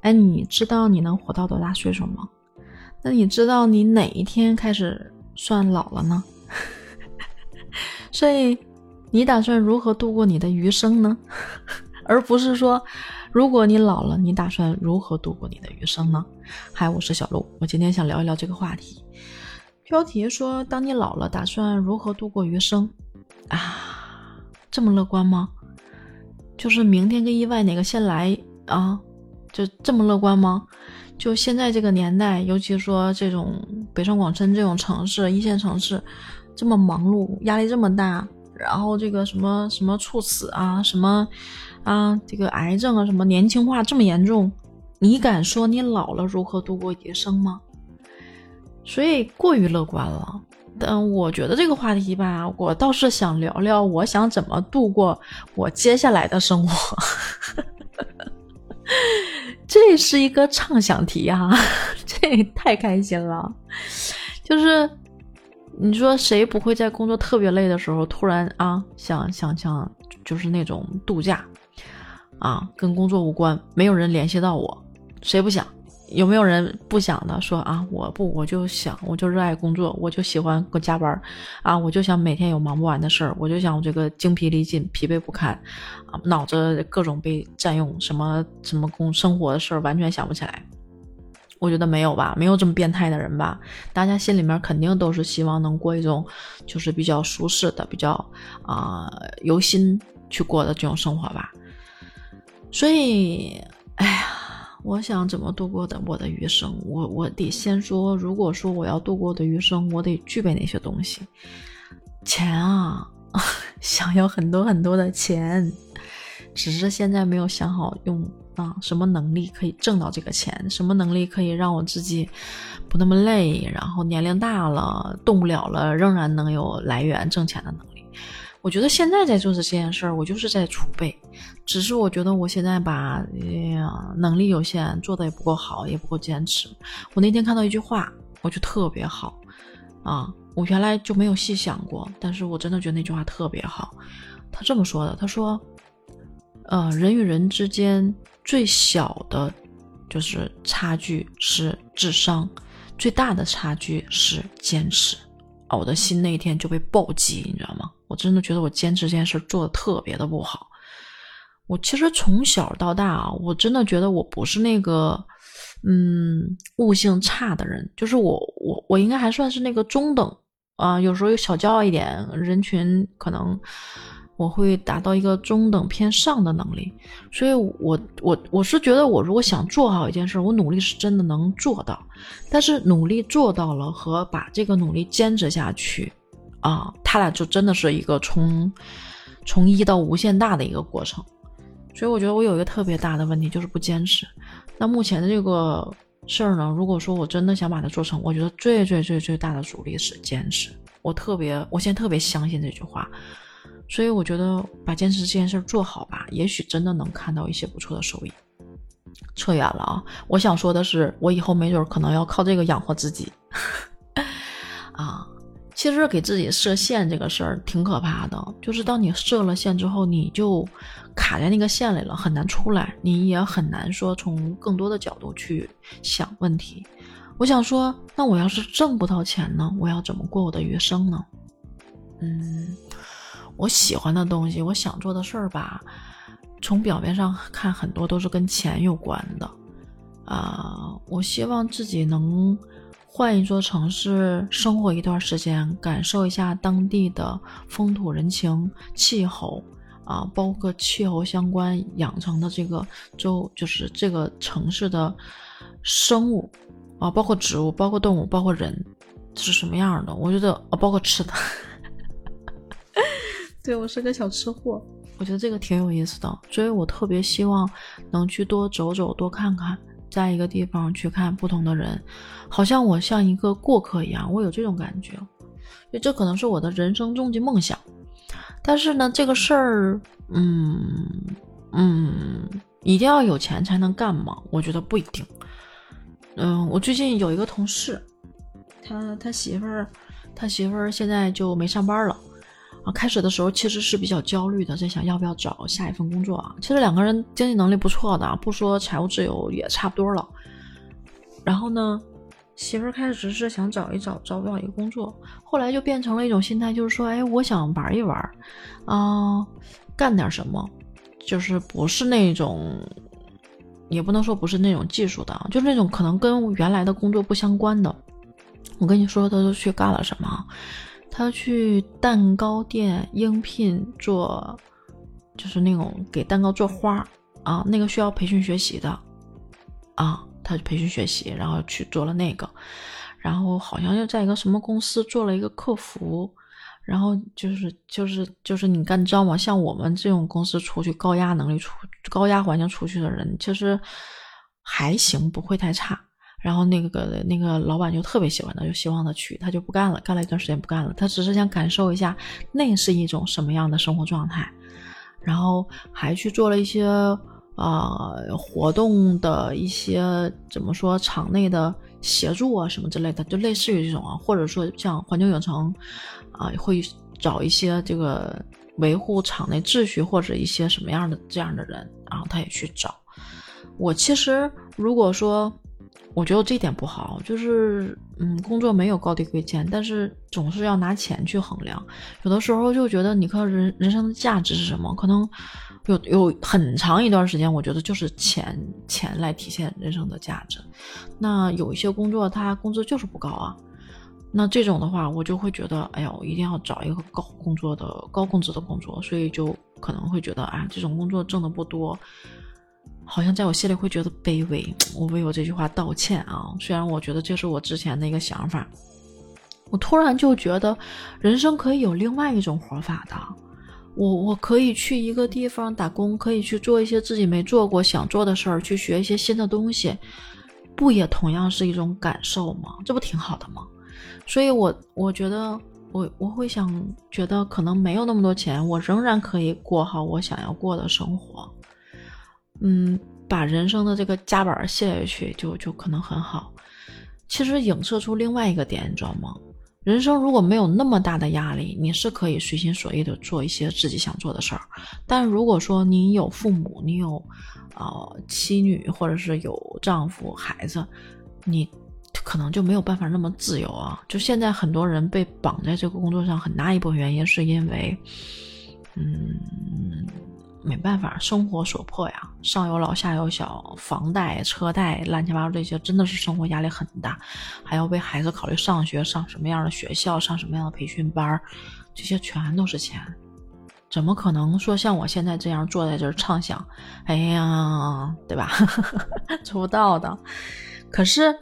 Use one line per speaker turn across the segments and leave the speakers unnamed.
哎，你知道你能活到多大岁数吗？那你知道你哪一天开始算老了呢？所以，你打算如何度过你的余生呢？而不是说，如果你老了，你打算如何度过你的余生呢？嗨，我是小鹿，我今天想聊一聊这个话题。标题说：当你老了，打算如何度过余生？啊，这么乐观吗？就是明天跟意外哪个先来啊？就这么乐观吗？就现在这个年代，尤其说这种北上广深这种城市，一线城市，这么忙碌，压力这么大，然后这个什么什么猝死啊，什么啊，这个癌症啊，什么年轻化这么严重，你敢说你老了如何度过一生吗？所以过于乐观了。但我觉得这个话题吧，我倒是想聊聊，我想怎么度过我接下来的生活。这是一个畅想题啊，这也太开心了。就是你说谁不会在工作特别累的时候，突然啊想想想，就是那种度假啊，跟工作无关，没有人联系到我，谁不想？有没有人不想的？说啊，我不，我就想，我就热爱工作，我就喜欢个加班啊，我就想每天有忙不完的事儿，我就想我这个精疲力尽、疲惫不堪，啊，脑子各种被占用，什么什么工生活的事儿完全想不起来。我觉得没有吧，没有这么变态的人吧？大家心里面肯定都是希望能过一种就是比较舒适的、比较啊由心去过的这种生活吧。所以，哎呀。我想怎么度过的我的余生？我我得先说，如果说我要度过的余生，我得具备哪些东西？钱啊，想要很多很多的钱，只是现在没有想好用啊什么能力可以挣到这个钱，什么能力可以让我自己不那么累，然后年龄大了动不了了，仍然能有来源挣钱的能力。我觉得现在在做的这件事儿，我就是在储备。只是我觉得我现在吧，哎呀，能力有限，做的也不够好，也不够坚持。我那天看到一句话，我觉得特别好啊，我原来就没有细想过，但是我真的觉得那句话特别好。他这么说的，他说：“呃，人与人之间最小的，就是差距是智商，最大的差距是坚持。”，我的心那一天就被暴击，你知道吗？我真的觉得我坚持这件事做的特别的不好。我其实从小到大啊，我真的觉得我不是那个，嗯，悟性差的人。就是我，我，我应该还算是那个中等啊。有时候小骄傲一点，人群可能我会达到一个中等偏上的能力。所以，我，我，我是觉得我如果想做好一件事，我努力是真的能做到。但是努力做到了和把这个努力坚持下去。啊，他俩就真的是一个从从一到无限大的一个过程，所以我觉得我有一个特别大的问题，就是不坚持。那目前的这个事儿呢，如果说我真的想把它做成，我觉得最最最最大的阻力是坚持。我特别，我现在特别相信这句话，所以我觉得把坚持这件事做好吧，也许真的能看到一些不错的收益。扯远了啊，我想说的是，我以后没准可能要靠这个养活自己 啊。其实给自己设限这个事儿挺可怕的，就是当你设了限之后，你就卡在那个线里了，很难出来，你也很难说从更多的角度去想问题。我想说，那我要是挣不到钱呢？我要怎么过我的余生呢？嗯，我喜欢的东西，我想做的事儿吧，从表面上看，很多都是跟钱有关的啊。我希望自己能。换一座城市生活一段时间，感受一下当地的风土人情、气候啊，包括气候相关养成的这个周，就是这个城市的生物啊，包括植物、包括动物、包括人是什么样的？我觉得啊，包括吃的，对我是个小吃货，我觉得这个挺有意思的，所以我特别希望能去多走走、多看看。在一个地方去看不同的人，好像我像一个过客一样，我有这种感觉。所以这可能是我的人生终极梦想。但是呢，这个事儿，嗯嗯，一定要有钱才能干吗？我觉得不一定。嗯，我最近有一个同事，他他媳妇儿，他媳妇儿现在就没上班了开始的时候其实是比较焦虑的，在想要不要找下一份工作啊。其实两个人经济能力不错的，不说财务自由也差不多了。然后呢，媳妇儿开始只是想找一找，找不到一个工作，后来就变成了一种心态，就是说，哎，我想玩一玩，啊，干点什么，就是不是那种，也不能说不是那种技术的，就是那种可能跟原来的工作不相关的。我跟你说，他都去干了什么？他去蛋糕店应聘做，就是那种给蛋糕做花啊，那个需要培训学习的啊，他培训学习，然后去做了那个，然后好像又在一个什么公司做了一个客服，然后就是就是就是你干知道吗？像我们这种公司出去高压能力出高压环境出去的人，其实还行，不会太差。然后那个那个老板就特别喜欢他，就希望他去，他就不干了，干了一段时间不干了。他只是想感受一下那是一种什么样的生活状态，然后还去做了一些啊活动的一些怎么说场内的协助啊什么之类的，就类似于这种啊，或者说像环球影城啊会找一些这个维护场内秩序或者一些什么样的这样的人，然后他也去找。我其实如果说。我觉得这点不好，就是嗯，工作没有高低贵贱，但是总是要拿钱去衡量。有的时候就觉得，你看人人生的价值是什么？可能有有很长一段时间，我觉得就是钱钱来体现人生的价值。那有一些工作，他工资就是不高啊。那这种的话，我就会觉得，哎呀，我一定要找一个高工作的高工资的工作，所以就可能会觉得，啊，这种工作挣的不多。好像在我心里会觉得卑微，我为我这句话道歉啊！虽然我觉得这是我之前的一个想法，我突然就觉得人生可以有另外一种活法的，我我可以去一个地方打工，可以去做一些自己没做过想做的事儿，去学一些新的东西，不也同样是一种感受吗？这不挺好的吗？所以，我我觉得我我会想觉得可能没有那么多钱，我仍然可以过好我想要过的生活。嗯，把人生的这个夹板卸下去，就就可能很好。其实影射出另外一个点，你知道吗？人生如果没有那么大的压力，你是可以随心所欲的做一些自己想做的事儿。但如果说你有父母，你有呃妻女，或者是有丈夫、孩子，你可能就没有办法那么自由啊。就现在很多人被绑在这个工作上，很大一部分原因是因为，嗯。没办法，生活所迫呀，上有老下有小，房贷、车贷，乱七八糟这些，真的是生活压力很大，还要为孩子考虑上学，上什么样的学校，上什么样的培训班，这些全都是钱，怎么可能说像我现在这样坐在这儿畅想？哎呀，对吧？做不到的。可是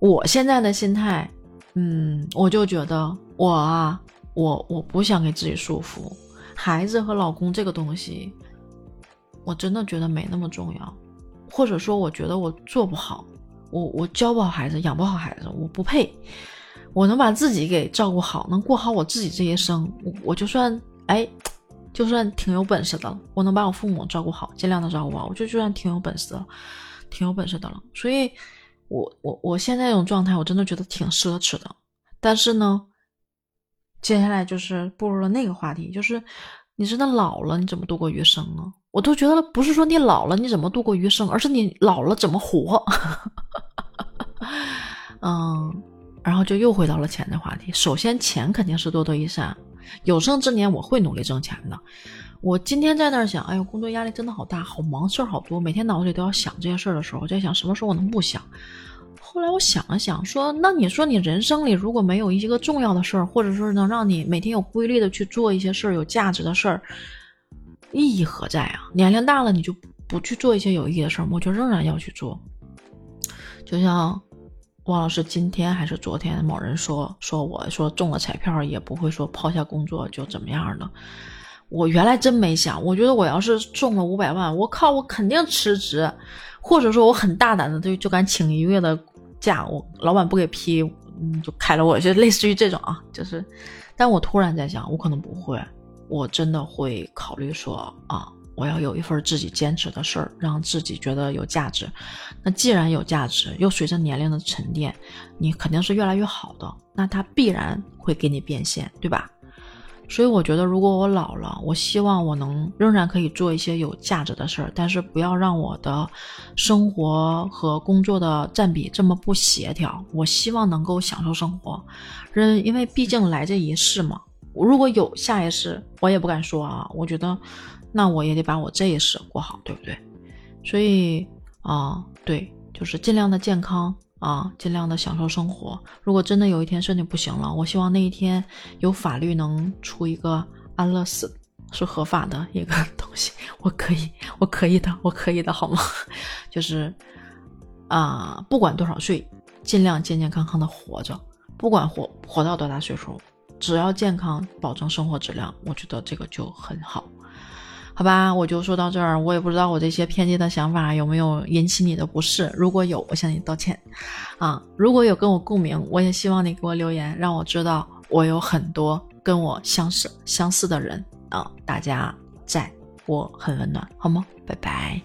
我现在的心态，嗯，我就觉得我啊，我我不想给自己束缚，孩子和老公这个东西。我真的觉得没那么重要，或者说我觉得我做不好，我我教不好孩子，养不好孩子，我不配。我能把自己给照顾好，能过好我自己这一生，我就算哎，就算挺有本事的了。我能把我父母照顾好，尽量的照顾好，我就就算挺有本事的，挺有本事的了。所以，我我我现在这种状态，我真的觉得挺奢侈的。但是呢，接下来就是步入了那个话题，就是你真的老了，你怎么度过余生啊？我都觉得不是说你老了你怎么度过余生，而是你老了怎么活。嗯，然后就又回到了钱的话题。首先，钱肯定是多多益善，有生之年我会努力挣钱的。我今天在那儿想，哎呦，工作压力真的好大，好忙，事儿好多，每天脑子里都要想这些事儿的时候，我在想什么时候我能不想。后来我想了想，说那你说你人生里如果没有一个重要的事儿，或者说能让你每天有规律的去做一些事儿，有价值的事儿。意义何在啊？年龄大了，你就不去做一些有意义的事儿？我就仍然要去做。就像王老师今天还是昨天，某人说说我说中了彩票也不会说抛下工作就怎么样的。我原来真没想，我觉得我要是中了五百万，我靠，我肯定辞职，或者说我很大胆的就就敢请一个月的假，我老板不给批，嗯，就开了我，就类似于这种啊，就是。但我突然在想，我可能不会。我真的会考虑说啊，我要有一份自己坚持的事儿，让自己觉得有价值。那既然有价值，又随着年龄的沉淀，你肯定是越来越好的，那它必然会给你变现，对吧？所以我觉得，如果我老了，我希望我能仍然可以做一些有价值的事儿，但是不要让我的生活和工作的占比这么不协调。我希望能够享受生活，人因为毕竟来这一世嘛。如果有下一世，我也不敢说啊。我觉得，那我也得把我这一世过好，对不对？所以啊，对，就是尽量的健康。啊，尽量的享受生活。如果真的有一天身体不行了，我希望那一天有法律能出一个安乐死是合法的一个 东西。我可以，我可以的，我可以的，好吗？就是啊，不管多少岁，尽量健健康康的活着。不管活活到多大岁数，只要健康，保证生活质量，我觉得这个就很好。好吧，我就说到这儿。我也不知道我这些偏激的想法有没有引起你的不适。如果有，我向你道歉。啊，如果有跟我共鸣，我也希望你给我留言，让我知道我有很多跟我相似相似的人啊。大家在，我很温暖，好吗？拜拜。